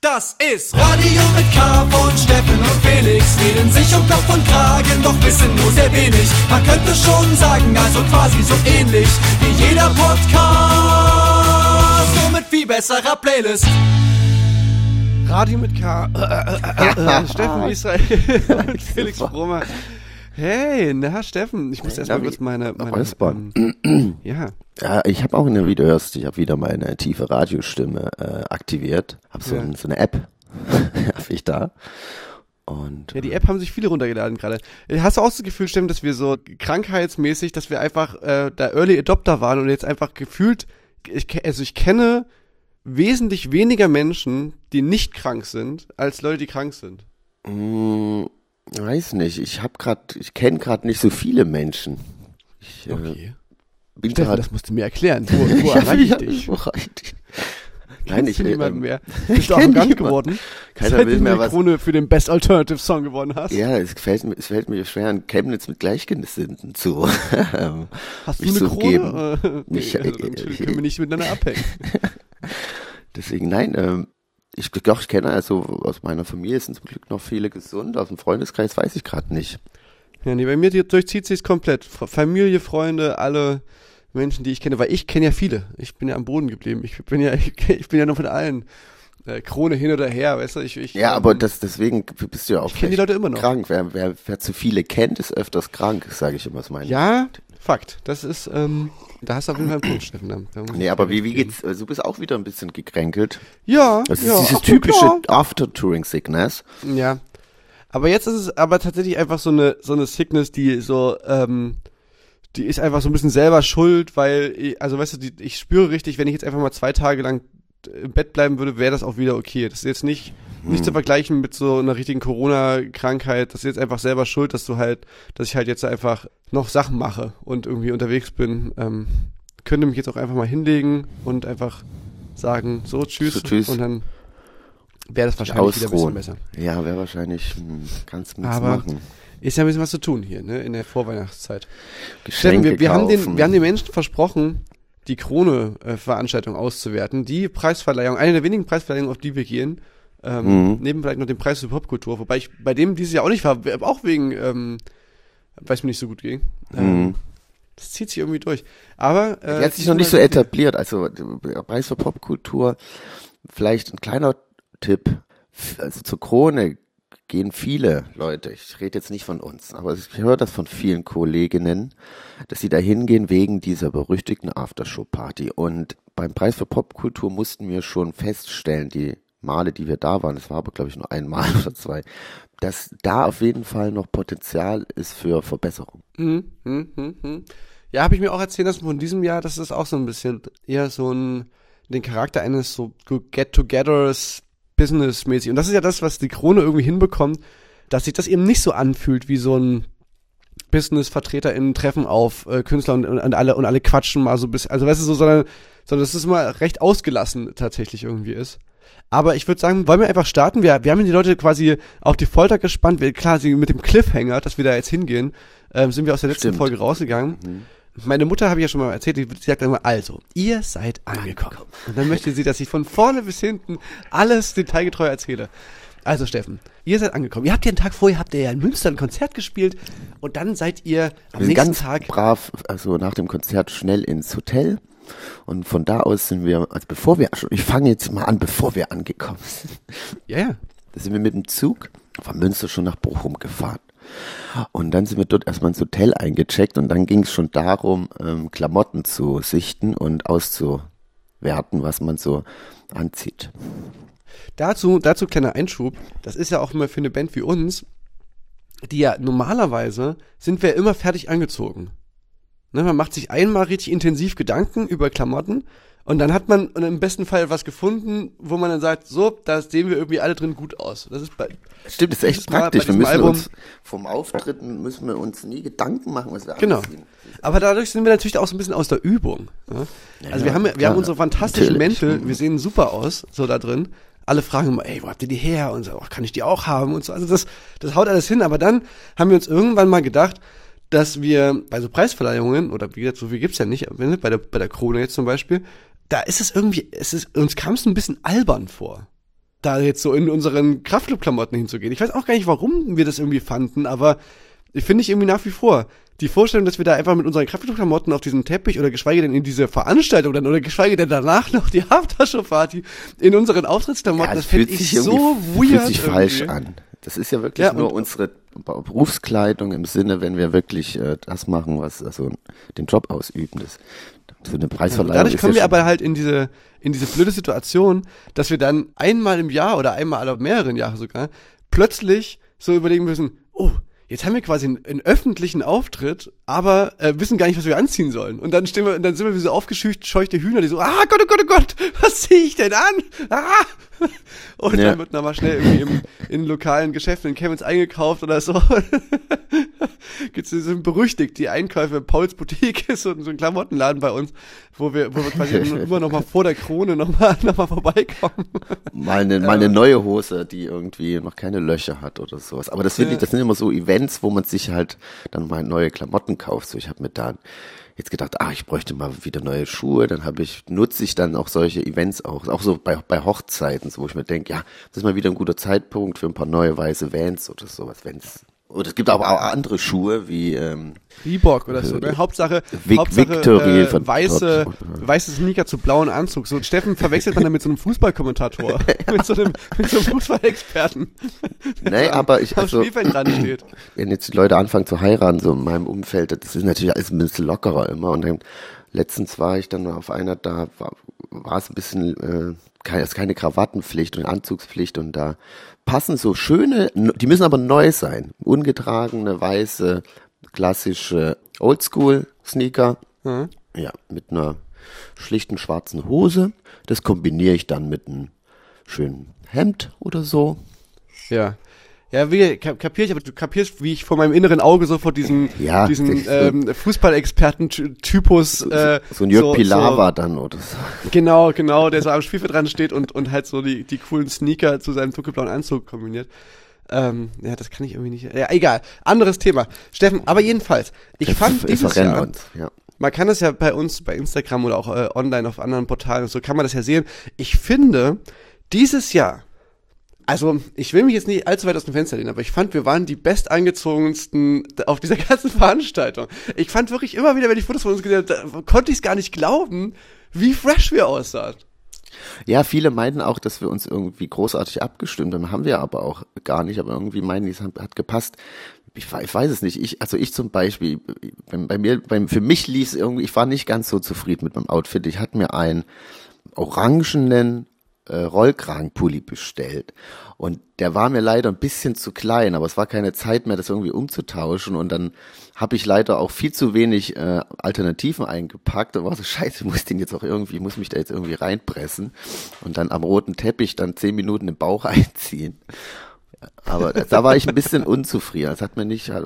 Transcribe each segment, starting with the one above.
Das ist Radio mit K von Steffen und Felix. Reden sich um Kopf und Kragen, doch wissen nur sehr wenig. Man könnte schon sagen, also quasi so ähnlich wie jeder Podcast. Nur mit viel besserer Playlist. Radio mit K. Äh, äh, äh, äh, Steffen Israel und Felix Brummer. Hey, na Steffen, ich muss erstmal kurz meine, meine Räuspern. ähm, ja. Ja, ich habe auch, eine, wie du hörst, ich habe wieder meine tiefe Radiostimme äh, aktiviert. Hab so, Ja. ein, so eine App, hab ich da. Und Ja, die App haben sich viele runtergeladen gerade. Hast du auch das Gefühl, Steffen, dass wir so krankheitsmäßig, dass wir einfach äh, da Early Adopter waren und jetzt einfach gefühlt, ich, also ich kenne wesentlich weniger Menschen, die nicht krank sind, als Leute, die krank sind. mh, weiß nicht, ich habe grad, ich kenne gerade nicht so viele Menschen. Ich äh, Okay. bin Steffen, gerade das musst du mir erklären. Wo, wo erreiche ich dich? Wo erreiche ich dich? Nein, ich will, niemanden ähm, mehr. Bist du arrogant geworden? Keiner will mehr was. Krone für den Best Alternative Song gewonnen hast. Ja, es gefällt mir, es fällt mir schwer, in Chemnitz mit Gleichgesinnten zu. ähm, Hast du mich eine zu Krone? umgeben. Äh, nee, Mich- also dann können wir nicht miteinander abhängen. Deswegen, nein, ähm, ich, doch, ich kenne also aus meiner Familie sind zum Glück noch viele gesund, aus dem Freundeskreis weiß ich gerade nicht. Ja, nee, bei mir durchzieht sich's komplett. Familie, Freunde, alle Menschen, die ich kenne, weil ich kenne ja viele. Ich bin ja am Boden geblieben. Ich bin ja, ich bin ja noch von allen. Äh, Krone hin oder her, weißt du? Ich, ich, Ja, ähm, aber das, deswegen bist du ja auch Ich die Leute immer noch. krank. Wer, wer, wer zu viele kennt, ist öfters krank, sage ich immer. Das meine Ja, Fakt. Das ist, ähm, da hast du auf jeden Fall einen Punkt, Steffen. Nee, aber wie, wie geht's? Also, du bist auch wieder ein bisschen gekränkelt. Ja, Das ist ja, dieses ach, typische Ja. After-Touring-Sickness. Ja. Aber jetzt ist es aber tatsächlich einfach so eine, so eine Sickness, die so, ähm, die ist einfach so ein bisschen selber schuld, weil, ich, also weißt du, die, ich spüre richtig, wenn ich jetzt einfach mal zwei Tage lang im Bett bleiben würde, wäre das auch wieder okay. Das ist jetzt nicht, nicht zu vergleichen mit so einer richtigen Corona-Krankheit. Das ist jetzt einfach selber schuld, dass du halt, dass ich halt jetzt einfach noch Sachen mache und irgendwie unterwegs bin. Ähm, könnte mich jetzt auch einfach mal hinlegen und einfach sagen, so tschüss, So, tschüss. und dann wäre das wahrscheinlich wieder ein bisschen besser. Ja, wäre wahrscheinlich, hm, kannst du nichts Aber- machen. Ist ja ein bisschen was zu tun hier, ne, in der Vorweihnachtszeit. Steffen, Geschenke wir, wir, haben den, wir haben den Menschen versprochen, die Krone-Veranstaltung auszuwerten. Die Preisverleihung, eine der wenigen Preisverleihungen, auf die wir gehen. Ähm, Mhm. Neben vielleicht noch dem Preis für Popkultur, wobei ich bei dem dieses Jahr auch nicht war, auch wegen, ähm, weil es mir nicht so gut ging. Ähm, Mhm. Das zieht sich irgendwie durch. Aber äh, Die hat sich noch nicht so etabliert. Also Preis für Popkultur, vielleicht ein kleiner Tipp. Also zur Krone gehen viele Leute, ich rede jetzt nicht von uns, aber ich höre das von vielen Kolleginnen, dass sie da hingehen wegen dieser berüchtigten Aftershow-Party. Und beim Preis für Popkultur mussten wir schon feststellen, die Male, die wir da waren, das war aber glaube ich nur einmal oder zwei, dass da auf jeden Fall noch Potenzial ist für Verbesserung. Hm, hm, hm, hm. Ja, habe ich mir auch erzählen lassen von diesem Jahr, dass es auch so ein bisschen eher so ein, den Charakter eines so Get-togethers Business-mäßig. Und das ist ja das, was die Krone irgendwie hinbekommt, dass sich das eben nicht so anfühlt wie so ein Business-VertreterInnen treffen auf äh, Künstler und, und, und alle und alle quatschen mal so bis, also weißt du so, sondern, sondern dass es immer recht ausgelassen tatsächlich irgendwie ist. Aber ich würde sagen, wollen wir einfach starten? Wir, wir haben die Leute quasi auf die Folter gespannt. Wir, klar, sie mit dem Cliffhanger, dass wir da jetzt hingehen, ähm, sind wir aus der letzten Stimmt. Folge rausgegangen. Meine Mutter habe ich ja schon mal erzählt, die, sagt immer, also, ihr seid angekommen. Und dann möchte sie, dass ich von vorne bis hinten alles detailgetreu erzähle. Also Steffen, ihr seid angekommen. Ihr habt ja einen Tag vorher, habt ihr ja in Münster ein Konzert gespielt und dann seid ihr am nächsten ganz Tag brav, also nach dem Konzert schnell ins Hotel. Und von da aus sind wir, also bevor wir, ich fange jetzt mal an, bevor wir angekommen sind. Ja, ja. Da sind wir mit dem Zug von Münster schon nach Bochum gefahren. Und dann sind wir dort erstmal ins Hotel eingecheckt und dann ging es schon darum, ähm, Klamotten zu sichten und auszuwerten, was man so anzieht. Dazu, dazu kleiner Einschub. Das ist ja auch immer für eine Band wie uns, die ja normalerweise sind wir immer fertig angezogen. Ne, man macht sich einmal richtig intensiv Gedanken über Klamotten und dann hat man im besten Fall was gefunden, wo man dann sagt, so, da sehen wir irgendwie alle drin gut aus. Das ist bei, Stimmt, das ist echt praktisch. Wir müssen Album- uns vom Auftritten müssen wir uns nie Gedanken machen, was wir Genau. anziehen. Aber dadurch sind wir natürlich auch so ein bisschen aus der Übung. Ne? Also wir ja, haben, wir klar, haben unsere fantastischen natürlich. Mäntel, wir sehen super aus, so da drin. Alle fragen immer, ey, wo habt ihr die her? Und so, oh, kann ich die auch haben? Und so. Also das, das haut alles hin. Aber dann haben wir uns irgendwann mal gedacht, dass wir bei so Preisverleihungen, oder wie gesagt, so viel gibt's ja nicht, bei der, bei der Krone jetzt zum Beispiel, da ist es irgendwie, es ist, uns kam es ein bisschen albern vor. da jetzt so in unseren Kraftclub-Klamotten hinzugehen. Ich weiß auch gar nicht, warum wir das irgendwie fanden, aber ich finde ich irgendwie nach wie vor. Die Vorstellung, dass wir da einfach mit unseren Kraftclub-Klamotten auf diesem Teppich oder geschweige denn in diese Veranstaltung dann oder geschweige denn danach noch die Aftershow-Party in unseren Auftrittsklamotten, Ja, das das finde fühlt ich sich so weird. fühlt sich falsch irgendwie. an. Das ist ja wirklich Ja, nur unsere Berufskleidung im Sinne, wenn wir wirklich äh, das machen, was also den Job ausüben. Das, so eine Preisverleihung Dadurch ist kommen wir ja aber halt in diese, in diese blöde Situation, dass wir dann einmal im Jahr oder einmal alle mehreren Jahre sogar plötzlich so überlegen müssen, oh, jetzt haben wir quasi einen, einen öffentlichen Auftritt, aber äh, wissen gar nicht, was wir anziehen sollen. Und dann stehen wir, dann sind wir wie so aufgescheuchte Hühner, die so, ah Gott, oh Gott, oh Gott, was ziehe ich denn an? Ah! Und Ja. dann wird nochmal schnell irgendwie im, in lokalen Geschäften in Kevins eingekauft oder so. Gibt's sind berüchtigt, die Einkäufe, Pauls Boutique ist so, so ein Klamottenladen bei uns, wo wir, wo wir quasi immer noch mal vor der Krone noch mal, noch mal vorbeikommen. mal eine, mal eine neue Hose, die irgendwie noch keine Löcher hat oder sowas. Aber das finde Ja. ich, das sind immer so Events, wo man sich halt dann mal neue Klamotten kauft. So, ich habe mir da jetzt gedacht, ah, ich bräuchte mal wieder neue Schuhe. Dann habe ich, nutze ich dann auch solche Events auch, auch so bei, bei Hochzeiten, so, wo ich mir denke, ja, das ist mal wieder ein guter Zeitpunkt für ein paar neue weiße Vans oder sowas, wenn's. Und es gibt aber auch andere Schuhe wie ähm, Reebok oder so, ne? Hauptsache, Vic- Hauptsache Victory äh, von weiße, weiße Sneaker zu blauen Anzug. So Steffen verwechselt man dann mit so einem Fußballkommentator, mit so einem, mit so einem Fußballexperten. Nee, aber ich, also, Spielfeld dran steht. wenn jetzt die Leute anfangen zu heiraten, so in meinem Umfeld, das ist natürlich alles ein bisschen lockerer immer. Und dann letztens war ich dann auf einer, da war, war es ein bisschen, äh, keine, es ist keine Krawattenpflicht und Anzugspflicht und da passen so schöne, die müssen aber neu sein, ungetragene, weiße, klassische Oldschool-Sneaker. Mhm. Ja, mit einer schlichten schwarzen Hose. Das kombiniere ich dann mit einem schönen Hemd oder so. Ja. Ja, wie kap kapier ich, aber du kapierst, wie ich vor meinem inneren Auge sofort diesen, Ja, diesen das- ähm, Fußballexperten-Typus äh, So ein Jörg so, Pilawa dann oder so. So, genau, genau, der so am Spielfeld dran steht und, und halt so die, die coolen Sneaker zu seinem dunkelblauen Anzug kombiniert. Ähm, ja, das kann ich irgendwie nicht. Ja, egal. Anderes Thema. Steffen, aber jedenfalls, ich fand Wir dieses Jahr, uns, ja. man kann das ja bei uns, bei Instagram oder auch äh, online auf anderen Portalen und so, kann man das ja sehen. Ich finde, dieses Jahr, also ich will mich jetzt nicht allzu weit aus dem Fenster lehnen, aber ich fand, wir waren die bestangezogensten auf dieser ganzen Veranstaltung. Ich fand wirklich immer wieder, wenn ich Fotos von uns gesehen habe, konnte ich es gar nicht glauben, wie fresh wir aussahen. Ja, viele meinten auch, dass wir uns irgendwie großartig abgestimmt haben. Haben wir aber auch gar nicht. Aber irgendwie meinen die, es hat, gepasst. Ich, ich weiß es nicht. Ich, also ich zum Beispiel, bei, bei mir, bei, für mich lief es irgendwie, ich war nicht ganz so zufrieden mit meinem Outfit. Ich hatte mir einen orangenen äh, Rollkragenpulli bestellt. Und der war mir leider ein bisschen zu klein, aber es war keine Zeit mehr, das irgendwie umzutauschen. Und dann habe ich leider auch viel zu wenig äh, Alternativen eingepackt. Und war so, scheiße, ich muss den jetzt auch irgendwie, ich muss mich da jetzt irgendwie reinpressen. Und dann am roten Teppich dann zehn Minuten im Bauch einziehen. Aber da war ich ein bisschen unzufrieden. Das hat mir nicht, äh,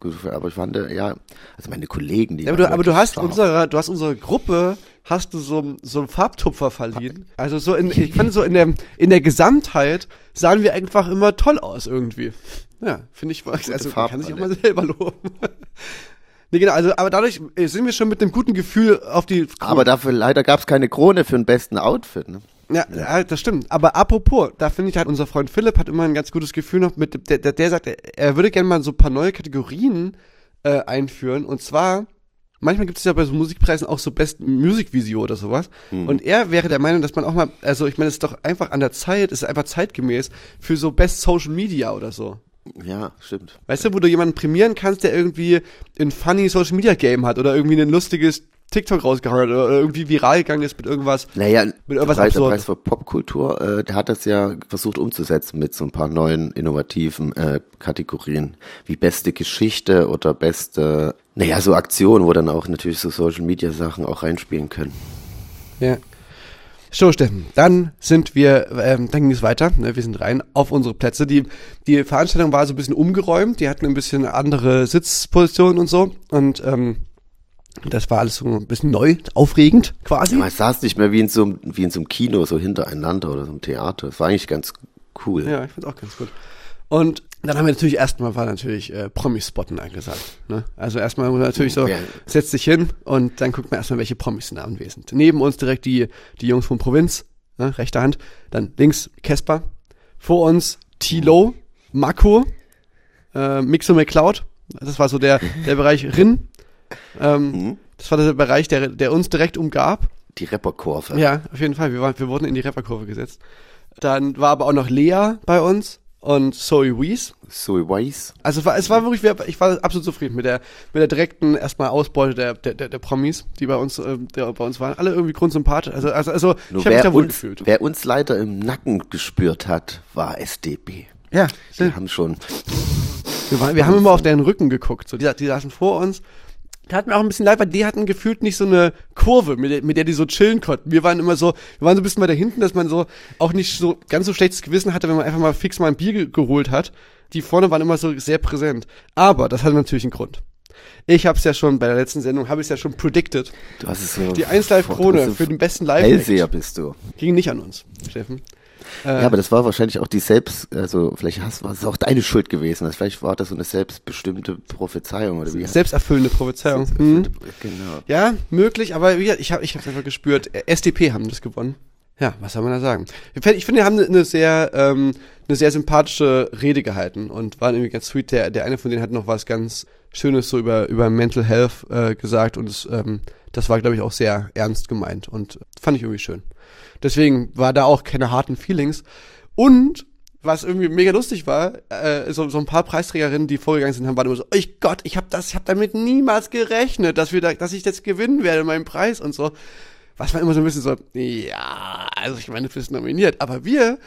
gut gefallen. aber ich fand, äh, ja, also meine Kollegen, die Ja, aber du, aber du hast scharf. unserer, du hast unserer Gruppe, hast du so, so einen Farbtupfer verliehen. Also so in, ich fand so in der, in der Gesamtheit sahen wir einfach immer toll aus irgendwie. Ja, finde ich, also man kann sich auch mal selber loben. nee, genau, also, aber dadurch sind wir schon mit einem guten Gefühl auf die, Aber dafür leider gab es keine Krone für den besten Outfit. Ne? Ja, ja, das stimmt. Aber apropos, da finde ich halt, unser Freund Philipp hat immer ein ganz gutes Gefühl noch mit, der, der, der sagt, er, würde gerne mal so ein paar neue Kategorien äh, einführen. Und zwar, manchmal gibt es ja bei so Musikpreisen auch so Best Music Video oder sowas. Und er wäre der Meinung, dass man auch mal, also ich meine, es ist doch einfach an der Zeit, es ist einfach zeitgemäß für so Best Social Media oder so. Ja, stimmt. Weißt du, wo du jemanden prämieren kannst, der irgendwie ein funny Social Media Game hat oder irgendwie ein lustiges TikTok rausgehauen hat oder irgendwie viral gegangen ist mit irgendwas. Naja, Mit der irgendwas Preis, der. Preis für Popkultur, äh, der hat das ja versucht umzusetzen mit so ein paar neuen innovativen äh, Kategorien, wie beste Geschichte oder beste, naja, so Aktionen, wo dann auch natürlich so Social Media Sachen auch reinspielen können. Ja. So, Steffen, dann sind wir, ähm, dann ging es weiter, ne, wir sind rein auf unsere Plätze. Die, die Veranstaltung war so ein bisschen umgeräumt, die hatten ein bisschen andere Sitzpositionen und so und ähm, das war alles so ein bisschen neu, aufregend quasi. Man saß nicht mehr wie in so einem, wie in so einem Kino, so hintereinander oder so einem Theater. Das war eigentlich ganz cool. Ja, ich find's auch ganz gut. Und dann haben wir natürlich erstmal war natürlich äh, Promis-Spotten angesagt. Ne? Also erstmal muss man natürlich so, setzt sich hin und dann guckt man erstmal, welche Promis sind da anwesend. Neben uns direkt die, die Jungs von Provinz, ne, rechte Hand. Dann links Casper. Vor uns Tilo, Mako, äh, Mixo McCloud. Das war so der, der Bereich Rin. Ähm, Mhm. Das war der Bereich, der, der uns direkt umgab. Die Rapperkurve. Ja, auf jeden Fall. Wir, waren, wir wurden in die Rapperkurve gesetzt. Dann war aber auch noch Lea bei uns und Zoe Wees. Zoe Weiss. Also es war, es war wirklich, ich war absolut zufrieden mit der, mit der direkten erstmal Ausbeute der, der, der, Promis, die bei uns, äh, der bei uns waren. Alle irgendwie grundsympathisch. Also, also, also Nur ich habe mich da wohl uns, gefühlt. wer uns leider im Nacken gespürt hat, war SDP. Ja, Die haben schon, wir, waren, wir haben immer auf deren Rücken geguckt. So, die, die saßen vor uns. Da hat mir auch ein bisschen leid, weil die hatten gefühlt nicht so eine Kurve, mit der, mit der die so chillen konnten. Wir waren immer so, wir waren so ein bisschen weiter hinten, dass man so auch nicht so ganz so schlechtes Gewissen hatte, wenn man einfach mal fix mal ein Bier ge geholt hat. Die vorne waren immer so sehr präsent. Aber das hatte natürlich einen Grund. Ich habe es ja schon bei der letzten Sendung, habe ich es ja schon predicted. du hast es so. Die 1 Live Krone für den besten live Hellseher bist du. ging nicht an uns, Steffen. Ja, aber das war wahrscheinlich auch die selbst, also vielleicht hast, war es auch deine Schuld gewesen. Also vielleicht war das so eine selbstbestimmte Prophezeiung oder wie? Selbsterfüllende Prophezeiung. Mhm. Genau. Ja, möglich, aber wie ich habe ich hab's einfach gespürt. Äh, SDP haben das gewonnen. Ja, was soll man da sagen? Ich finde, ich finde, die haben eine sehr, ähm, eine sehr sympathische Rede gehalten und waren irgendwie ganz sweet. Der, der eine von denen hat noch was ganz Schönes so über, über Mental Health äh, gesagt und es, ähm, das war, glaube ich, auch sehr ernst gemeint und fand ich irgendwie schön. Deswegen war da auch keine harten Feelings. Und was irgendwie mega lustig war, äh, so, so ein paar Preisträgerinnen, die vorgegangen sind, haben waren immer so, oh Gott, ich habe das, ich habe damit niemals gerechnet, dass wir da, dass ich jetzt gewinnen werde, meinen Preis und so. Was war immer so ein bisschen so, ja, also ich meine, du bist nominiert, aber wir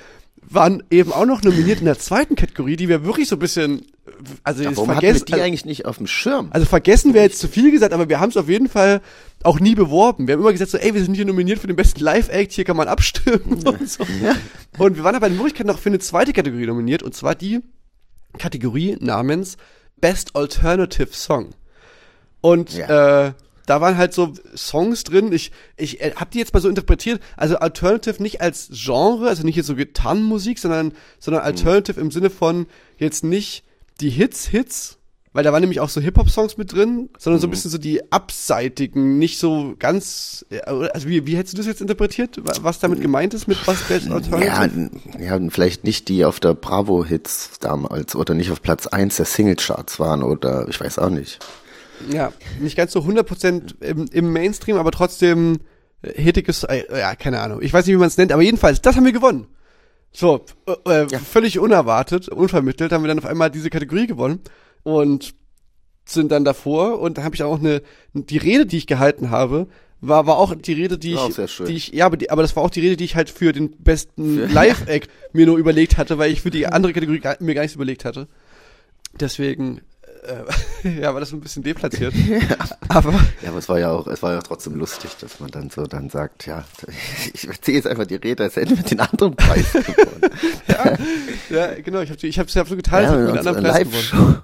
waren eben auch noch nominiert in der zweiten Kategorie, die wir wirklich so ein bisschen, also jetzt Warum vergessen, die eigentlich nicht auf dem Schirm? also vergessen wäre jetzt zu viel gesagt, aber wir haben es auf jeden Fall auch nie beworben. Wir haben immer gesagt so, ey, wir sind hier nominiert für den besten Live-Act, hier kann man abstimmen und so. Und wir waren aber in Wirklichkeit noch für eine zweite Kategorie nominiert, und zwar die Kategorie namens Best Alternative Song. Und Ja. äh, da waren halt so Songs drin. Ich, ich äh, hab die jetzt mal so interpretiert. Also Alternative nicht als Genre, also nicht jetzt so Gitarrenmusik, sondern, sondern Alternative im Sinne von jetzt nicht die Hits, Hits, weil da waren nämlich auch so Hip-Hop-Songs mit drin, sondern so ein bisschen so die abseitigen, nicht so ganz, äh, also wie, wie hättest du das jetzt interpretiert, wa- was damit gemeint ist mit was Best Ja, Alternative? ja, und vielleicht nicht die auf der Bravo-Hits damals oder nicht auf Platz 1 der Singlecharts waren oder ich weiß auch nicht. Ja, nicht ganz so 100% im, im Mainstream, aber trotzdem äh, hittiges, äh, ja, keine Ahnung. Ich weiß nicht, wie man es nennt, aber jedenfalls, das haben wir gewonnen. So, äh, äh, völlig unerwartet, unvermittelt, haben wir dann auf einmal diese Kategorie gewonnen und sind dann davor und da habe ich auch eine, die Rede, die ich gehalten habe, war, war auch die Rede, die War ich, die ich, ja, aber, die, aber das war auch die Rede, die ich halt für den besten Live-Act mir nur überlegt hatte, weil ich für die andere Kategorie gar, mir gar nichts überlegt hatte. Deswegen, äh, ja, war das ein bisschen deplatziert. Aber Ja, aber es war ja auch, es war ja trotzdem lustig, dass man dann so dann sagt, ja, ich erzähle jetzt einfach die Rede, als hätten wir den anderen Preis gewonnen. ja, ja, genau, ich habe ich hab's ja so geteilt, ja, ich mit anderen unserer Preis gewonnen.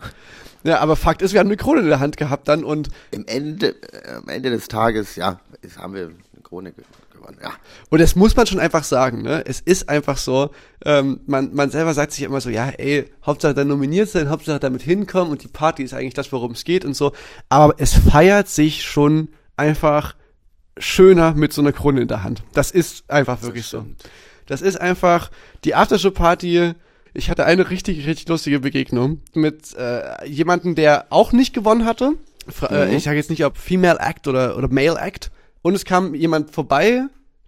Ja, aber Fakt ist, wir haben eine Krone in der Hand gehabt dann und Im Ende, äh, am Ende des Tages, ja, haben wir eine Krone gewonnen. Ja, Und das muss man schon einfach sagen, ne? Es ist einfach so, ähm, man, man selber sagt sich immer so, ja, ey, Hauptsache da nominiert sein, Hauptsache damit hinkommen und die Party ist eigentlich das, worum es geht und so. Aber es feiert sich schon einfach schöner mit so einer Krone in der Hand. Das ist einfach wirklich so. Das ist einfach die Aftershow-Party. Ich hatte eine richtig, richtig lustige Begegnung mit äh, jemanden, der auch nicht gewonnen hatte. Fra äh, ich sage jetzt nicht, ob Female Act oder, oder Male Act. Und es kam jemand vorbei,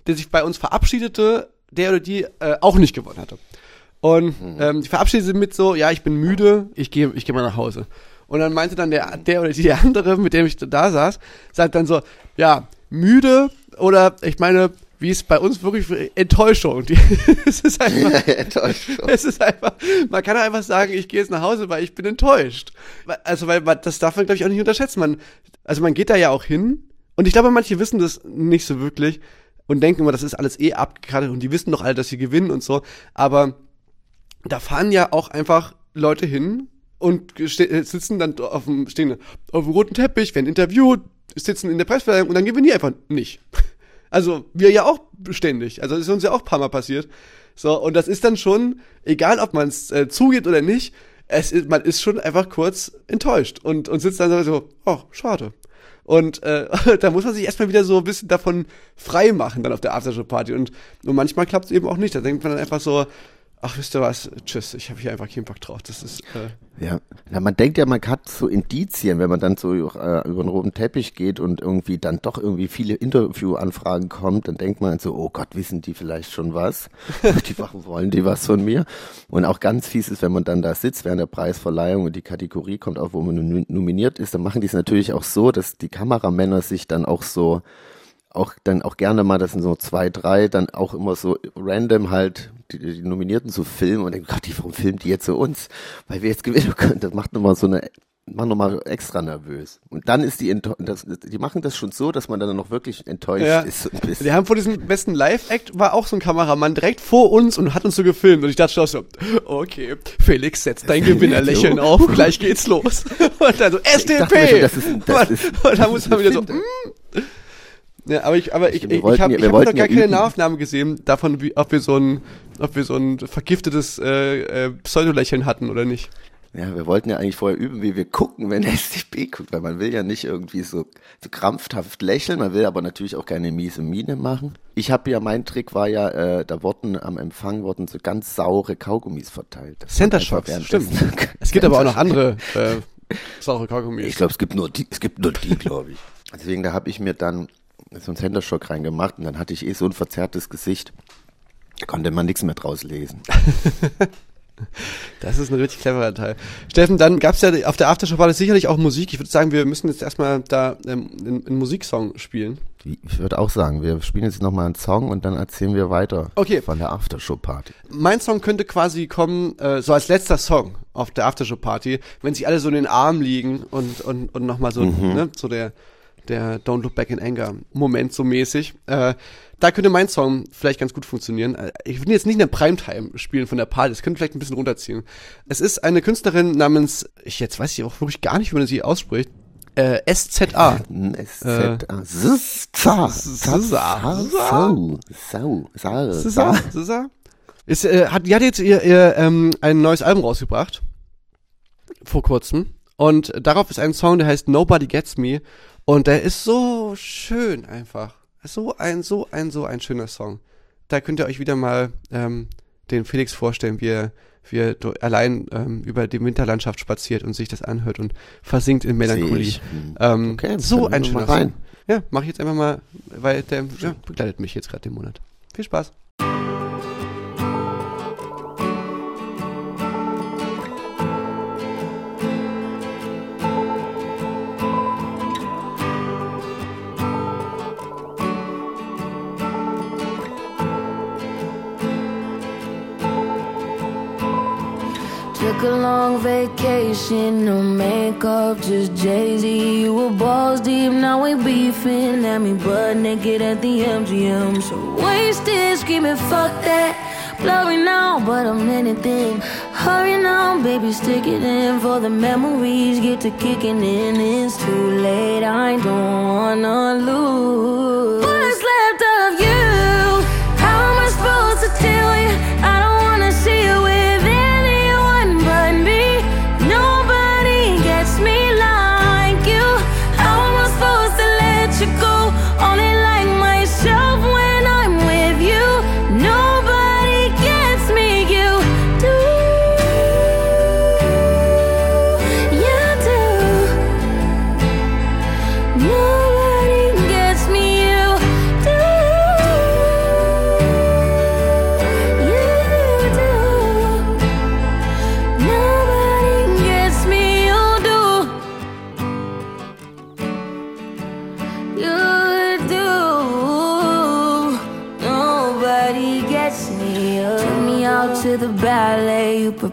der sich bei uns verabschiedete, der oder die äh, auch nicht gewonnen hatte. Und ähm, die verabschiedete mit so, ja, ich bin müde, ich gehe ich geh mal nach Hause. Und dann meinte dann der, der oder die der andere, mit dem ich da saß, sagt dann so, ja, müde oder ich meine, wie es bei uns wirklich Enttäuschung. Die, es ist einfach, Enttäuscht. es ist einfach, man kann einfach sagen, ich gehe jetzt nach Hause, weil ich bin enttäuscht. Also, weil man, das darf man, glaube ich, auch nicht unterschätzen. Man, also man geht da ja auch hin und ich glaube, manche wissen das nicht so wirklich und denken immer, das ist alles eh abgekartet und die wissen doch alle, dass sie gewinnen und so. Aber da fahren ja auch einfach Leute hin und äh, sitzen dann auf dem, stehen auf dem roten Teppich, werden interviewt, sitzen in der Presseverleihung und dann gewinnen die einfach nicht. Also wir ja auch ständig. Also das ist uns ja auch ein paar Mal passiert. So, und das ist dann schon, egal ob man es äh, zugeht oder nicht, es ist, man ist schon einfach kurz enttäuscht und, und sitzt dann so, oh, schade. Und äh, da muss man sich erstmal wieder so ein bisschen davon frei machen dann auf der Aftershow-Party. Und, und manchmal klappt es eben auch nicht. Da denkt man dann einfach so, ach, wisst ihr was, tschüss, ich habe hier einfach keinen Bock drauf. Das ist, äh, Ja. Na, man denkt ja, man hat so Indizien, wenn man dann so äh, über den roten Teppich geht und irgendwie dann doch irgendwie viele Interviewanfragen kommt, dann denkt man so, oh Gott, wissen die vielleicht schon was? die machen, wollen die was von mir? Und auch ganz fies ist, wenn man dann da sitzt während der Preisverleihung und die Kategorie kommt auf, wo man nom- nominiert ist, dann machen die es natürlich auch so, dass die Kameramänner sich dann auch so auch dann auch gerne mal, das sind so zwei, drei, dann auch immer so random halt die, die Nominierten zu filmen und denken, Gott, die, warum filmen die jetzt so uns? Weil wir jetzt gewinnen können. Das macht nochmal so eine, macht nochmal extra nervös. Und dann ist die, das, die machen das schon so, dass man dann noch wirklich enttäuscht Ja. ist. Ein bisschen. Wir haben vor diesem besten Live-Act war auch so ein Kameramann direkt vor uns und hat uns so gefilmt. Und ich dachte schon so, okay, Felix, setz dein Gewinnerlächeln auf, gleich geht's los. Und dann so, SDP! schon, das ist- das und, ist- und dann muss man wieder so, mm. Ja, aber ich, aber ich, Wir ich, wollten ich habe ja- ich hab noch gar ja keine üben. Gesehen davon, wie, ob wir so ein, ob wir so ein vergiftetes äh, äh, Pseudolächeln hatten oder nicht. Ja, wir wollten ja eigentlich vorher üben, wie wir gucken, wenn der SDP guckt, weil man will ja nicht irgendwie so, so krampfhaft lächeln, man will aber natürlich auch keine miese Miene machen. Ich habe ja, mein Trick war ja, äh, da wurden am Empfang wurden so ganz saure Kaugummis verteilt. Das Center Shocks, stimmt. Es gibt aber auch noch andere äh, saure Kaugummis. Ich glaube, es gibt nur die, es gibt nur die, glaube ich. Deswegen, da habe ich mir dann so einen Center Shock reingemacht und dann hatte ich eh so ein verzerrtes Gesicht. Da konnte man nichts mehr draus lesen. Das ist ein richtig cleverer Teil. Steffen, dann gab's ja auf der Aftershow-Party sicherlich auch Musik. Ich würde sagen, wir müssen jetzt erstmal da ähm, einen, einen Musiksong spielen. Ich würde auch sagen, wir spielen jetzt nochmal einen Song und dann erzählen wir weiter Okay. von der Aftershow-Party. Mein Song könnte quasi kommen, äh, so als letzter Song auf der Aftershow-Party, wenn sie alle so in den Armen liegen und, und, und nochmal so, ne, so der, der Don't Look Back in Anger Moment so mäßig. Äh, da könnte mein Song vielleicht ganz gut funktionieren. Äh, Ich würde jetzt nicht in der Primetime spielen von der Party, das könnte vielleicht ein bisschen runterziehen. Es ist eine Künstlerin namens, ich jetzt weiß ich auch wirklich gar nicht, wie man sie ausspricht, äh, SZA. SZA. SZA? SZA? Ist, äh, hat, die hat jetzt ihr, ihr ähm, ein neues Album rausgebracht. Vor kurzem. Und darauf ist ein Song, der heißt Nobody Gets Me. Und der ist so schön einfach. So ein, so ein, so ein schöner Song. Da könnt ihr euch wieder mal ähm, den Felix vorstellen, wie er, wie er allein ähm, über die Winterlandschaft spaziert und sich das anhört und versinkt in Melancholie. Hm. Ähm, Okay, so ein schöner. Song. Ja, mach ich jetzt einfach mal, weil der ja, begleitet mich jetzt gerade den Monat. Viel Spaß. Long vacation, no makeup, just Jay Z. You were balls deep, now we beefing. At me butt naked at the MGM. So wasted, screaming, fuck that. Blurry now, but I'm anything. Hurry now, baby, stick it in for the memories. Get to kicking in, it's too late. I don't wanna lose.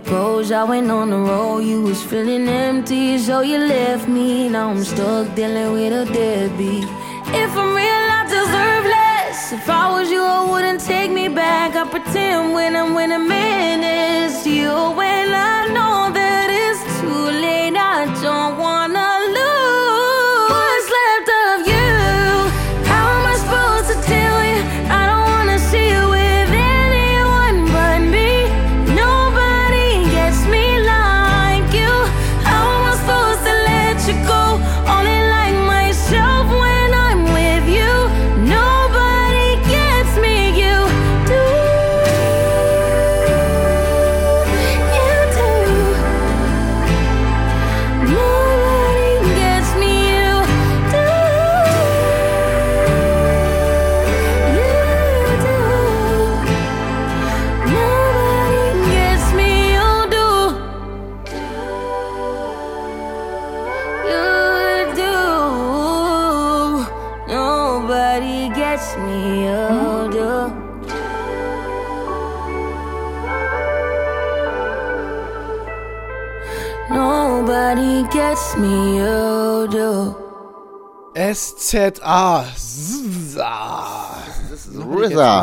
Proposed. I went on the road. You was feeling empty, so you left me. Now I'm stuck dealing with a deadbeat. If I'm real, I deserve less. If I was you, I wouldn't take me back. I pretend when I'm with a man it's you. When I know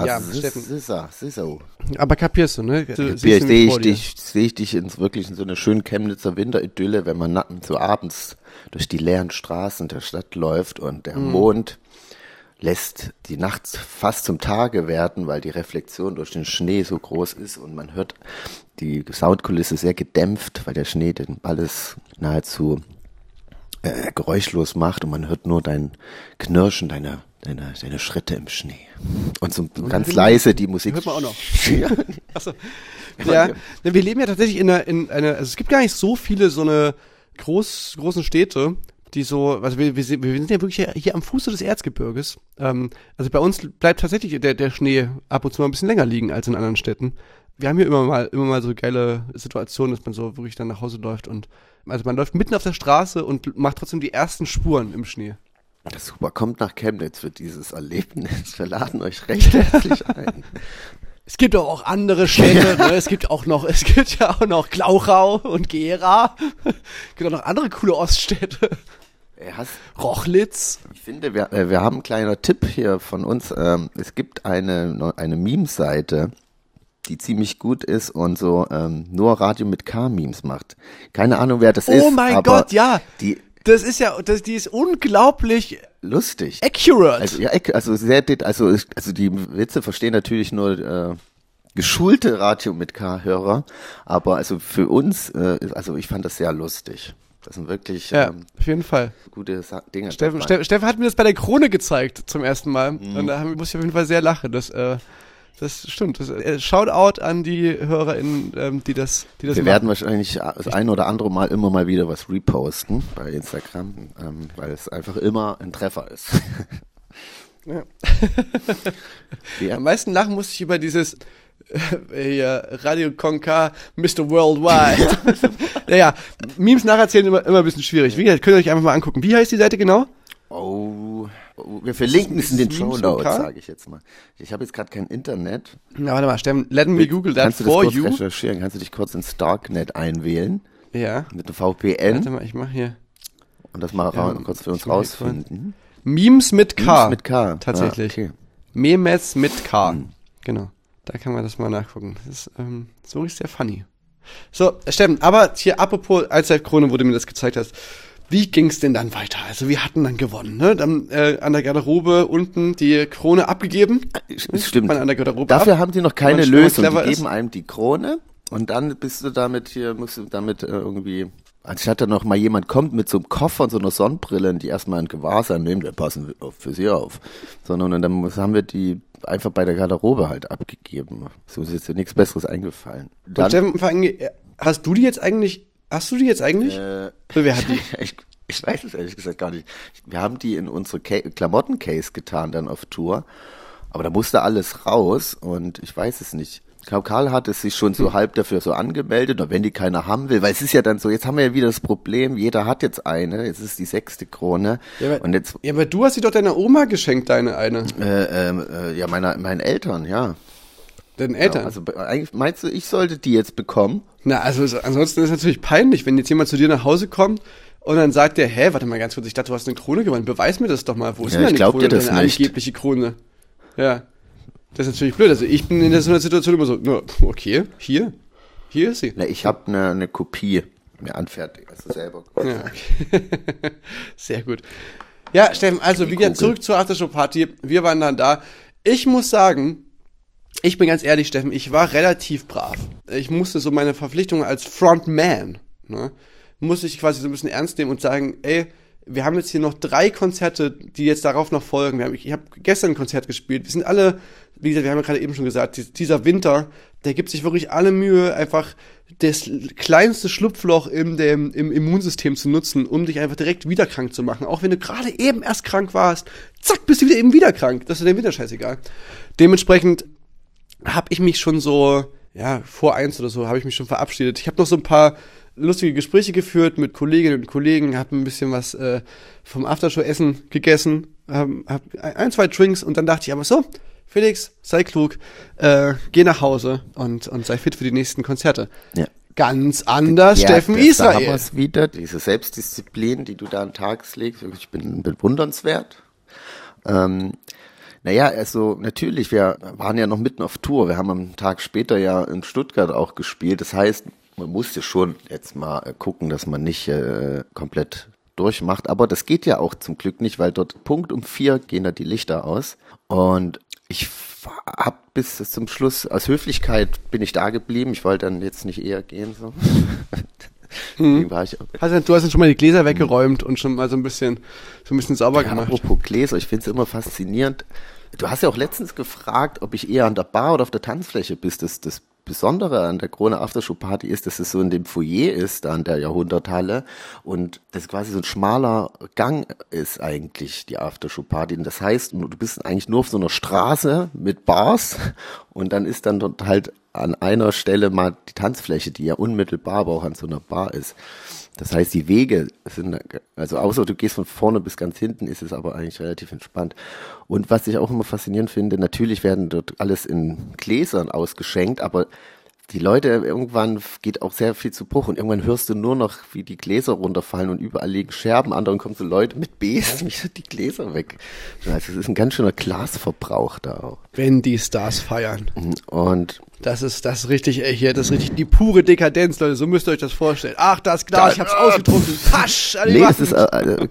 Ja, Steffen. Sissa, Sissa. Aber kapierst du, ne? Du, du sehe ich dich, sehe ich dich in, wirklich in so einer schönen Chemnitzer Winteridylle, wenn man natten so abends durch die leeren Straßen der Stadt läuft und Mhm. der Mond lässt die Nacht fast zum Tage werden, weil die Reflexion durch den Schnee so groß ist und man hört die Soundkulisse sehr gedämpft, weil der Schnee den alles nahezu äh, geräuschlos macht und man hört nur dein Knirschen, deine, deine, deine Schritte im Schnee. Und so ganz leise die Musik. hört man auch noch. Ja. Achso. Ja, ne, wir leben ja tatsächlich in einer, in einer, also es gibt gar nicht so viele so eine groß, großen Städte, die so, also wir, wir, sind- wir sind ja wirklich hier, hier am Fuße des Erzgebirges. Ähm, also bei uns bleibt tatsächlich der, der Schnee ab und zu mal ein bisschen länger liegen als in anderen Städten. Wir haben hier immer mal, immer mal so geile Situationen, dass man so wirklich dann nach Hause läuft und, also man läuft mitten auf der Straße und macht trotzdem die ersten Spuren im Schnee. Super, kommt nach Chemnitz für dieses Erlebnis. Wir laden euch recht herzlich ein. Es gibt doch auch andere Städte, ne? Es gibt auch noch, es gibt ja auch noch Glauchau und Gera. Es gibt auch noch andere coole Oststädte. Ey, hast, Rochlitz. ich finde, wir, äh, wir haben einen kleiner Tipp hier von uns. Ähm, es gibt eine, eine Meme-Seite, die ziemlich gut ist und so ähm, nur Radio mit K-Memes macht. Keine Ahnung, wer das ist. Oh mein aber Gott, ja. Die Das ist ja, das, die ist unglaublich lustig. accurate. Also, ja, also sehr, also, also die Witze verstehen natürlich nur äh, geschulte Radio mit K-Hörer, aber also für uns, äh, also ich fand das sehr lustig. Das sind wirklich ja, ähm, auf jeden Fall. gute Sa Dinge. Steffen. Steffen, Steffen hat mir das bei der Krone gezeigt zum ersten Mal. Mhm. Und da haben, muss ich auf jeden Fall sehr lachen. Das, äh, das stimmt. Das, äh, Shoutout an die HörerInnen, ähm, die das, die das Wir machen. werden wahrscheinlich das ein oder andere Mal immer mal wieder was reposten bei Instagram, ähm, weil es einfach immer ein Treffer ist. Ja. Ja. Am meisten lachen musste ich über dieses äh, ja, Radio Conca Mr. Worldwide. naja, Memes nacherzählen immer, immer ein bisschen schwierig. Wie gesagt, könnt ihr euch einfach mal angucken. Wie heißt die Seite genau? Oh, oh, wir verlinken es in den Show Notes, sage ich jetzt mal. Ich habe jetzt gerade kein Internet. Na, warte mal, Steffen, let me Google that Kannst du das for kurz you. recherchieren? Kannst du dich kurz ins Darknet einwählen Ja. mit einem VPN Warte mal, ich mach hier. und das mal Ja, kurz für uns rausfinden? Memes mit K. Memes mit K. Tatsächlich. Ah, okay. Memes mit K. Hm. Genau. Da kann man das mal nachgucken. Das ist ähm, so ist sehr funny. So, Steffen, aber hier apropos Allzeitkrone, wo du mir das gezeigt hast. Wie ging's denn dann weiter? Also wir hatten dann gewonnen, ne? Dann äh, an der Garderobe unten die Krone abgegeben. Es Stimmt. Man an der Garderobe Dafür ab. haben die noch keine und Lösung. Die geben ist. einem die Krone und dann bist du damit hier, musst du damit äh, irgendwie, anstatt da noch mal jemand kommt mit so einem Koffer und so einer Sonnenbrille und die erstmal ein Gewahrsam nimmt, wir passen auf- für sie auf. Sondern dann haben wir die einfach bei der Garderobe halt abgegeben. So ist jetzt nichts Besseres eingefallen. Und Dann, Steffen, vor allem, äh, hast du die jetzt eigentlich, hast du die jetzt eigentlich? äh, wer hat die? ich, ich weiß es ehrlich gesagt gar nicht. Wir haben die in unsere Ca Klamottencase getan dann auf Tour. Aber da musste alles raus und ich weiß es nicht. Ich glaube, Karl hat es sich schon so Hm. halb dafür so angemeldet und wenn die keiner haben will, weil es ist ja dann so, jetzt haben wir ja wieder das Problem, jeder hat jetzt eine, jetzt ist die sechste Krone Ja, aber, und jetzt, ja, aber du hast sie doch deiner Oma geschenkt, deine eine. äh, ähm, äh, ja, meiner, meinen Eltern, ja. Deinen Eltern. Ja, also eigentlich meinst du, ich sollte die jetzt bekommen? Na, also ansonsten ist es natürlich peinlich, wenn jetzt jemand zu dir nach Hause kommt und dann sagt der, hä, warte mal ganz kurz, ich dachte, du hast eine Krone gewonnen. Beweis mir das doch mal. Wo ist Ja, denn deine glaub Krone, dir das deine nicht. angebliche Krone? Ja. Das ist natürlich blöd. Also ich bin in so einer Situation immer so, na, okay, hier, hier ist sie. Na, ich habe eine, eine Kopie mir anfertigt, also selber. Ja, okay. Sehr gut. Ja, Steffen, also wie gesagt, Kugel. zurück zur Aftershow-Party. Wir waren dann da. Ich muss sagen, ich bin ganz ehrlich, Steffen, ich war relativ brav. Ich musste so meine Verpflichtungen als Frontman, ne, musste ich quasi so ein bisschen ernst nehmen und sagen, ey, wir haben jetzt hier noch drei Konzerte, die jetzt darauf noch folgen. Wir haben, ich habe gestern ein Konzert gespielt. Wir sind alle, wie gesagt, wir haben ja gerade eben schon gesagt, dies- dieser Winter, der gibt sich wirklich alle Mühe, einfach das kleinste Schlupfloch in dem, im Immunsystem zu nutzen, um dich einfach direkt wieder krank zu machen. Auch wenn du gerade eben erst krank warst, zack, bist du wieder eben wieder krank. Das ist dem Winter scheißegal. Dementsprechend habe ich mich schon so, ja, vor eins oder so, habe ich mich schon verabschiedet. Ich habe noch so ein paar lustige Gespräche geführt mit Kolleginnen und Kollegen, habe ein bisschen was äh, vom Aftershow-Essen gegessen, habe hab ein, zwei Drinks und dann dachte ich aber so, Felix, sei klug, äh, geh nach Hause und, und sei fit für die nächsten Konzerte. Ja. ganz anders Ja, Steffen das- Da haben Israel. wieder, diese Selbstdisziplin, die du da an den Tag legst, ich bin bewundernswert. Ähm, naja, also natürlich, wir waren ja noch mitten auf Tour. Wir haben am Tag später ja in Stuttgart auch gespielt. Das heißt, man musste schon jetzt mal äh, gucken, dass man nicht äh, komplett durchmacht. Aber das geht ja auch zum Glück nicht, weil dort Punkt um vier gehen da die Lichter aus. Und ich hab bis zum Schluss, aus Höflichkeit bin ich da geblieben. Ich wollte dann jetzt nicht eher gehen. So. Deswegen war ich Also, du hast schon mal die Gläser weggeräumt und schon mal so ein bisschen, so ein bisschen sauber Ja, gemacht. apropos Gläser, ich finde es immer faszinierend. Du hast ja auch letztens gefragt, ob ich eher an der Bar oder auf der Tanzfläche bist. Das, das Besondere an der Krone Aftershow Party ist, dass es so in dem Foyer ist, da an der Jahrhunderthalle und das quasi so ein schmaler Gang ist eigentlich die Aftershow Party. Und das heißt, du bist eigentlich nur auf so einer Straße mit Bars und dann ist dann dort halt an einer Stelle mal die Tanzfläche, die ja unmittelbar aber auch an so einer Bar ist. Das heißt, die Wege sind, also außer du gehst von vorne bis ganz hinten, ist es aber eigentlich relativ entspannt. Und was ich auch immer faszinierend finde, natürlich werden dort alles in Gläsern ausgeschenkt, aber die Leute, irgendwann geht auch sehr viel zu Bruch und irgendwann hörst du nur noch, wie die Gläser runterfallen und überall liegen Scherben, anderen kommen so Leute mit Besen, wie die Gläser weg. Also es ist ein ganz schöner Glasverbrauch da auch. Wenn die Stars feiern. Und Das ist, das ist richtig, hier, das ist richtig die pure Dekadenz, Leute, so müsst ihr euch das vorstellen. Ach, das Glas, ich hab's ausgetrunken. Pasch, an die Nee, es ist, äh, äh,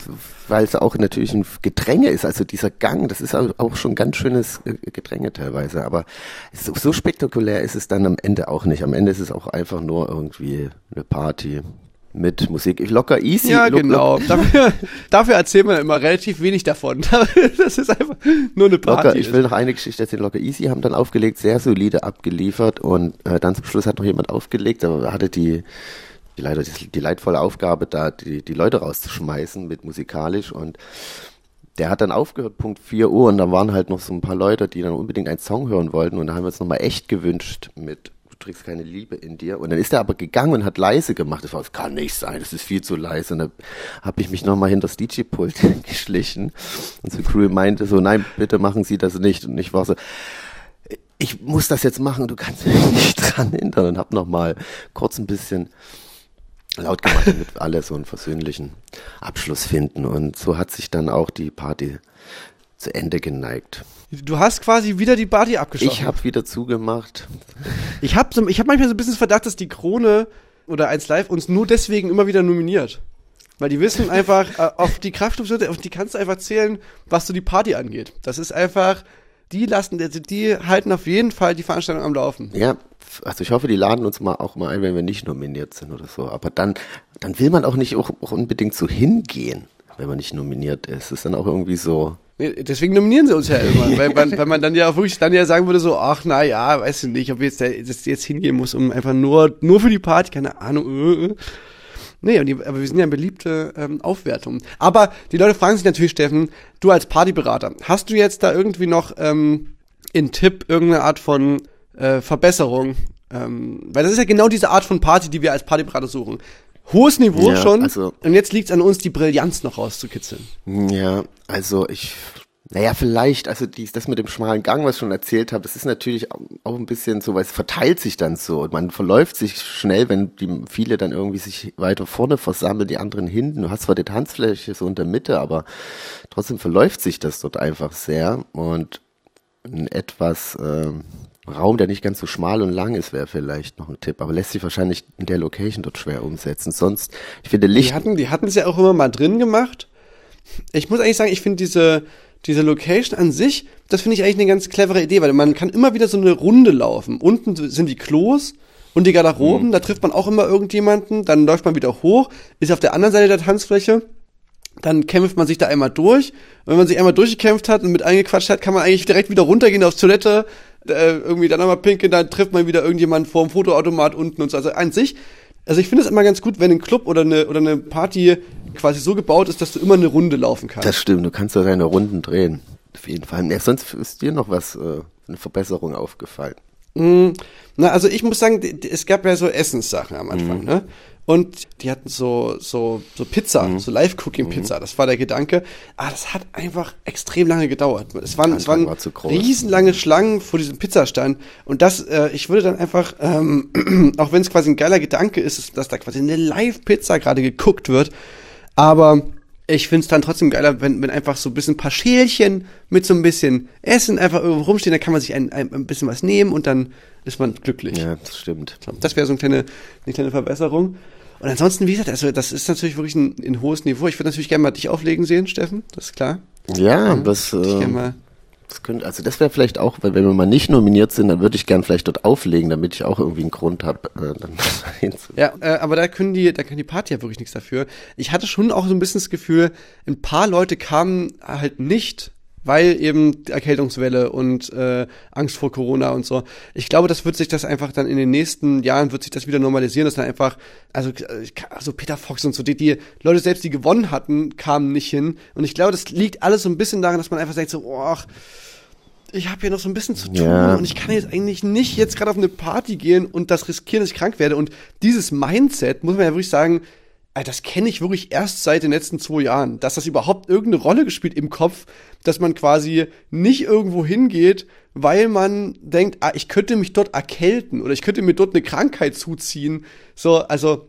weil es auch natürlich ein Gedränge ist, also dieser Gang, das ist auch auch schon ganz schönes äh, Gedränge teilweise, aber so, so spektakulär ist es dann am Ende auch nicht. Am Ende ist es auch einfach nur irgendwie eine Party mit Musik. Locker easy. Ja, look, genau. Dafür, dafür erzählt man immer relativ wenig davon. Das ist einfach nur eine Party. Locker, ich will noch eine Geschichte erzählen. Locker Easy haben dann aufgelegt, sehr solide abgeliefert und äh, dann zum Schluss hat noch jemand aufgelegt, aber hatte die, die leider die, die leidvolle Aufgabe, da die, die Leute rauszuschmeißen mit musikalisch und der hat dann aufgehört, Punkt 4 Uhr und dann waren halt noch so ein paar Leute, die dann unbedingt einen Song hören wollten und da haben wir uns nochmal echt gewünscht mit trägst keine Liebe in dir. Und dann ist er aber gegangen und hat leise gemacht. Das kann nicht sein, das ist viel zu leise. Und dann habe ich mich nochmal hinter das DJ-Pult geschlichen. Und so Crew meinte so, nein, bitte machen Sie das nicht. Und ich war so, ich muss das jetzt machen, du kannst mich nicht dran hindern. Und habe nochmal kurz ein bisschen laut gemacht, damit alle so einen versöhnlichen Abschluss finden. Und so hat sich dann auch die Party zu Ende geneigt. Du hast quasi wieder die Party abgeschlossen. Ich habe wieder zugemacht. ich hab so, ich hab manchmal so ein bisschen das Verdacht, dass die Krone oder 1 Live uns nur deswegen immer wieder nominiert. Weil die wissen einfach, äh, auf die Kraftstoffe, auf die kannst du einfach zählen, was so die Party angeht. Das ist einfach, die lassen, die halten auf jeden Fall die Veranstaltung am Laufen. Ja, also ich hoffe, die laden uns mal auch mal ein, wenn wir nicht nominiert sind oder so. Aber dann, dann will man auch nicht auch, auch unbedingt so hingehen, wenn man nicht nominiert ist. Ist dann auch irgendwie so. Deswegen nominieren sie uns ja immer, weil, man, weil man dann ja auch wirklich dann ja sagen würde so, ach na ja, weiß ich nicht, ob jetzt das jetzt hingehen muss, um einfach nur nur für die Party, keine Ahnung. Äh, äh. Nee, und die, aber wir sind ja beliebte ähm, Aufwertung. Aber die Leute fragen sich natürlich, Steffen, du als Partyberater, hast du jetzt da irgendwie noch ähm, in Tipp irgendeine Art von äh, Verbesserung? Ähm, weil das ist ja genau diese Art von Party, die wir als Partyberater suchen. Hohes Niveau Ja, schon. also- und jetzt liegt's an uns, die Brillanz noch rauszukitzeln. Ja, also ich. Naja, vielleicht, also dies, das mit dem schmalen Gang, was ich schon erzählt habe, das ist natürlich auch ein bisschen so, weil es verteilt sich dann so und man verläuft sich schnell, wenn die viele dann irgendwie sich weiter vorne versammeln, die anderen hinten. Du hast zwar die Tanzfläche so in der Mitte, aber trotzdem verläuft sich das dort einfach sehr und ein etwas ähm, Raum, der nicht ganz so schmal und lang ist, wäre vielleicht noch ein Tipp, aber lässt sich wahrscheinlich in der Location dort schwer umsetzen. Sonst, ich finde Licht, Die hatten, die hatten es ja auch immer mal drin gemacht. Ich muss eigentlich sagen, ich finde diese, diese Location an sich, das finde ich eigentlich eine ganz clevere Idee, weil man kann immer wieder so eine Runde laufen. Unten sind die Klos und die Garderoben, da trifft man auch immer irgendjemanden, dann läuft man wieder hoch, ist auf der anderen Seite der Tanzfläche, dann kämpft man sich da einmal durch. Wenn man sich einmal durchgekämpft hat und mit eingequatscht hat, kann man eigentlich direkt wieder runtergehen aufs Toilette, äh, irgendwie dann nochmal pinkeln, dann trifft man wieder irgendjemanden vor dem Fotoautomat unten und so. Also an sich, also ich finde es immer ganz gut, wenn ein Club oder eine, oder eine Party quasi so gebaut ist, dass du immer eine Runde laufen kannst. Das stimmt, du kannst da deine Runden drehen. Auf jeden Fall. Ja, sonst ist dir noch was, äh, eine Verbesserung aufgefallen. Mm, Na, also ich muss sagen, es gab ja so Essenssachen am Anfang, ne? Und die hatten so, so, so Pizza, Mhm. so Live-Cooking-Pizza. Das war der Gedanke. Aber das hat einfach extrem lange gedauert. Es waren, es waren war zu groß. riesenlange Schlangen vor diesem Pizzastand. Und das, äh, ich würde dann einfach, ähm, auch wenn es quasi ein geiler Gedanke ist, dass da quasi eine Live-Pizza gerade geguckt wird. Aber ich find's dann trotzdem geiler, wenn, wenn einfach so ein bisschen ein paar Schälchen mit so ein bisschen Essen einfach irgendwo rumstehen, dann kann man sich ein, ein, ein bisschen was nehmen und dann ist man glücklich. Ja, das stimmt. Das wäre so eine kleine, eine kleine Verbesserung. Und ansonsten, wie gesagt, also das ist natürlich wirklich ein, ein hohes Niveau. Ich würde natürlich gerne mal dich auflegen sehen, Steffen, das ist klar. Ja, das, Ich gerne äh, das könnte, also das wäre vielleicht auch, weil wenn wir mal nicht nominiert sind, dann würde ich gern vielleicht dort auflegen, damit ich auch irgendwie einen Grund habe, äh, dann hinzu. Ja, äh, aber da können die, da kann die Party ja wirklich nichts dafür. Ich hatte schon auch so ein bisschen das Gefühl, ein paar Leute kamen halt nicht, weil eben die Erkältungswelle und äh, Angst vor Corona und so. Ich glaube, das wird sich das einfach dann in den nächsten Jahren wird sich das wieder normalisieren, dass dann einfach, also also Peter Fox und so, die, die Leute selbst, die gewonnen hatten, kamen nicht hin. Und ich glaube, das liegt alles so ein bisschen daran, dass man einfach sagt so, oh, ach, ich habe hier noch so ein bisschen zu tun Ja. und ich kann jetzt eigentlich nicht jetzt gerade auf eine Party gehen und das riskieren, dass ich krank werde. Und dieses Mindset, muss man ja wirklich sagen, Alter, das kenne ich wirklich erst seit den letzten zwei Jahren, dass das überhaupt irgendeine Rolle gespielt im Kopf, dass man quasi nicht irgendwo hingeht, weil man denkt, ah, ich könnte mich dort erkälten oder ich könnte mir dort eine Krankheit zuziehen. So, also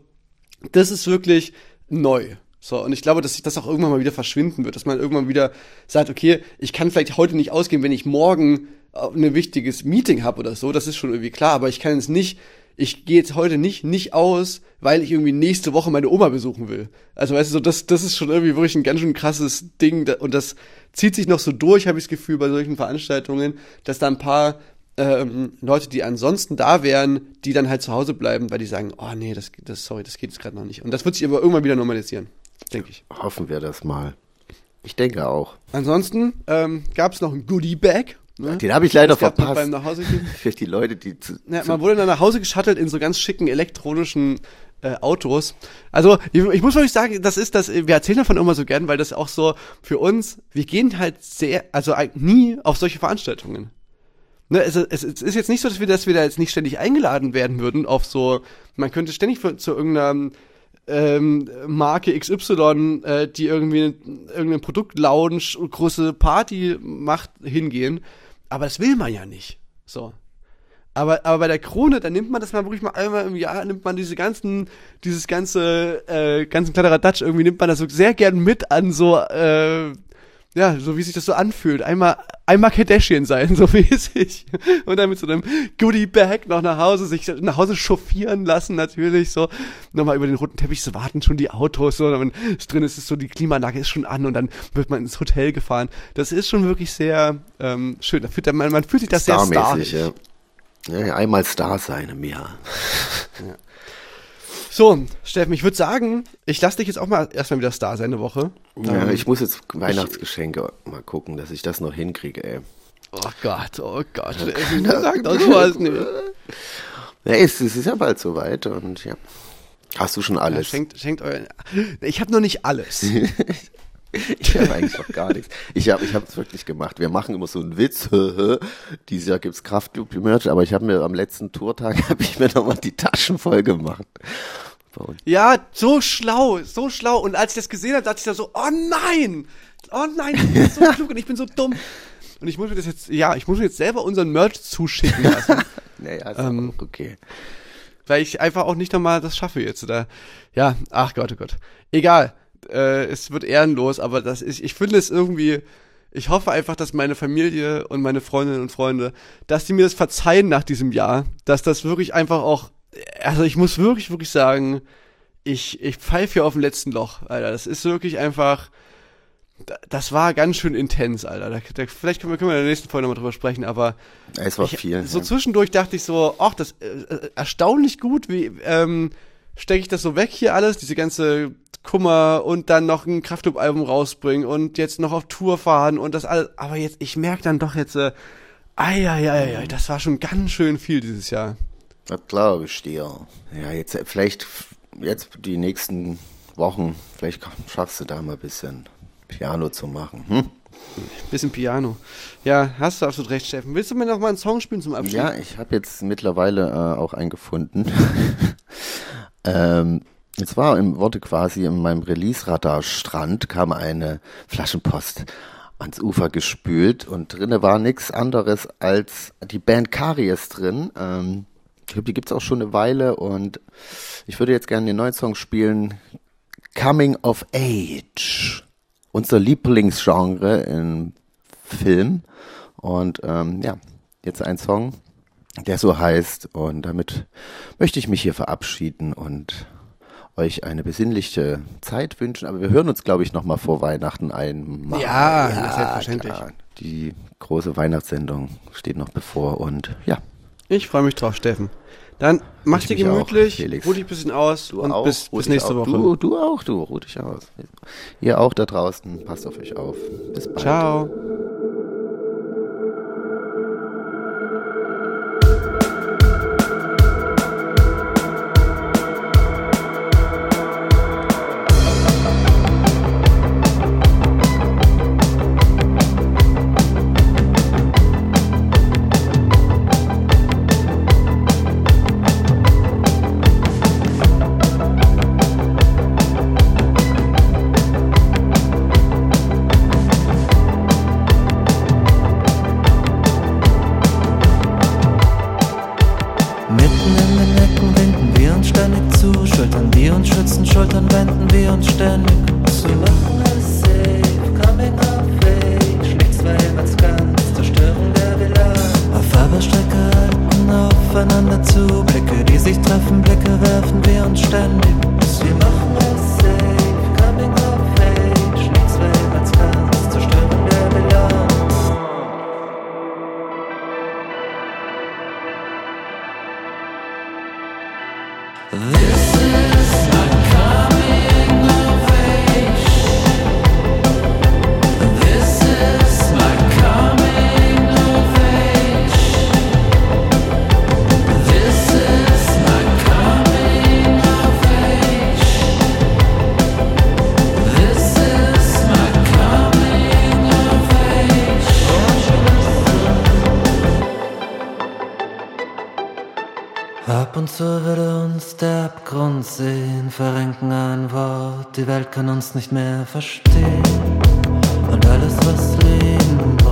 das ist wirklich neu. So, und ich glaube, dass sich das auch irgendwann mal wieder verschwinden wird, dass man irgendwann wieder sagt, okay, ich kann vielleicht heute nicht ausgehen, wenn ich morgen äh, ein wichtiges Meeting habe oder so, das ist schon irgendwie klar, aber ich kann jetzt nicht, ich gehe jetzt heute nicht, nicht aus, weil ich irgendwie nächste Woche meine Oma besuchen will. Also weißt du, so, das, das ist schon irgendwie wirklich ein ganz schön krasses Ding und das zieht sich noch so durch, habe ich das Gefühl, bei solchen Veranstaltungen, dass da ein paar ähm, Leute, die ansonsten da wären, die dann halt zu Hause bleiben, weil die sagen, oh nee, das, das sorry, das geht jetzt gerade noch nicht. Und das wird sich aber irgendwann wieder normalisieren, denke ich. Hoffen wir das mal. Ich denke auch. Ansonsten ähm, gab es noch ein Goodie Bag. Ne? Den habe ich leider verpasst. beim Nachhausegehen. Für die Leute, die zu, Ja, man wurde dann nach Hause geschattelt in so ganz schicken elektronischen äh, Autos. Also ich, ich muss wirklich sagen, das ist das, wir erzählen davon immer so gern, weil das auch so für uns, wir gehen halt sehr, also nie auf solche Veranstaltungen. Ne, es, es, es ist jetzt nicht so, dass wir, dass wir da jetzt nicht ständig eingeladen werden würden auf so, man könnte ständig für, zu irgendeiner ähm, Marke XY, äh, die irgendwie irgendein Produktlounge, große Party macht, hingehen. Aber das will man ja nicht. So. Aber, aber bei der Krone, da nimmt man das mal wirklich mal einmal im Jahr, nimmt man diese ganzen, dieses ganze, äh, ganzen Kladderadatsch, irgendwie nimmt man das so sehr gern mit an so, äh, ja, so wie sich das so anfühlt. Einmal, einmal Kardashian sein, so mäßig. Und dann mit so einem Goodie-Bag noch nach Hause, sich nach Hause chauffieren lassen, natürlich, so. Nochmal über den roten Teppich, so warten schon die Autos, so. Wenn es drin ist, ist so, die Klimaanlage ist schon an und dann wird man ins Hotel gefahren. Das ist schon wirklich sehr, ähm, schön. Da fühlt man, man fühlt sich das sehr starrig. ja. Ja, einmal Star sein im Jahr. So, Steffen, ich würde sagen, ich lasse dich jetzt auch mal erstmal wieder Star sein eine Woche. Ja, Ähm, ich muss jetzt Weihnachtsgeschenke mal gucken, dass ich das noch hinkriege, ey. Oh Gott, oh Gott. Steffen, Sag doch sowas nicht. Ja, es, es ist ja bald soweit und ja. Hast du schon Ja, alles? schenkt, schenkt euer. Ich habe noch nicht alles. Ich habe eigentlich noch gar nichts. Ich habe ich es wirklich gemacht. Wir machen immer so einen Witz. Dieses Jahr gibt's Kraftclub-Merch, aber ich habe mir am letzten Tourtag habe ich mir nochmal die Taschen voll gemacht. Ja, so schlau, so schlau. Und als ich das gesehen habe, dachte ich da so, oh nein, oh nein, ich bin so klug und ich bin so dumm. Und ich muss mir das jetzt, ja, ich muss mir jetzt selber unseren Merch zuschicken lassen, Naja, ist Ähm, auch okay. weil ich einfach auch nicht nochmal das schaffe jetzt. Oder, ja, ach Gott, oh Gott. Egal, äh, es wird ehrenlos, aber das ist, ich finde es irgendwie, ich hoffe einfach, dass meine Familie und meine Freundinnen und Freunde, dass die mir das verzeihen nach diesem Jahr, dass das wirklich einfach auch, also ich muss wirklich, wirklich sagen, ich, ich pfeife hier auf dem letzten Loch, Alter. Das ist wirklich einfach, da- das war ganz schön intens, Alter. Da, da, vielleicht können wir, können wir in der nächsten Folge nochmal drüber sprechen, aber es war ich, viel. so ja. zwischendurch dachte ich so, ach, das äh, äh, erstaunlich gut, wie ähm, stecke ich das so weg hier alles, diese ganze Kummer und dann noch ein Kraftclub-Album rausbringen und jetzt noch auf Tour fahren und das alles. Aber jetzt, ich merke dann doch jetzt, äh, ei, ei, ei, ei, das war schon ganz schön viel dieses Jahr. Das glaube ich dir. Ja, jetzt äh, vielleicht jetzt die nächsten Wochen, vielleicht schaffst du da mal ein bisschen Piano zu machen. Hm? Bisschen Piano. Ja, hast du absolut recht, Steffen. Willst du mir noch mal einen Song spielen zum Abschied? Ja, ich habe jetzt mittlerweile äh, auch einen gefunden. ähm, Jetzt war im Worte quasi in meinem Release-Radar Strand kam eine Flaschenpost ans Ufer gespült und drinne war nichts anderes als die Band Karies drin. Ähm, ich glaube, die gibt's auch schon eine Weile und ich würde jetzt gerne den neuen Song spielen, Coming of Age. Unser Lieblingsgenre im Film. Und ähm, ja, jetzt ein Song, der so heißt. Und damit möchte ich mich hier verabschieden und euch eine besinnliche Zeit wünschen. Aber wir hören uns, glaube ich, nochmal vor Weihnachten einmal. Ja, selbstverständlich. klar. Die große Weihnachtssendung steht noch bevor und ja. Ich freue mich drauf, Steffen. Dann mach Ich dir auch, gemütlich, Felix. ruh dich ein bisschen aus und bis, ruh bis dich nächste auch. Woche. Du, du auch, du, ruh dich aus. Ihr auch da draußen, passt auf euch auf. Bis bald. Ciao. Ab kann uns nicht mehr verstehen. Und alles, was Leben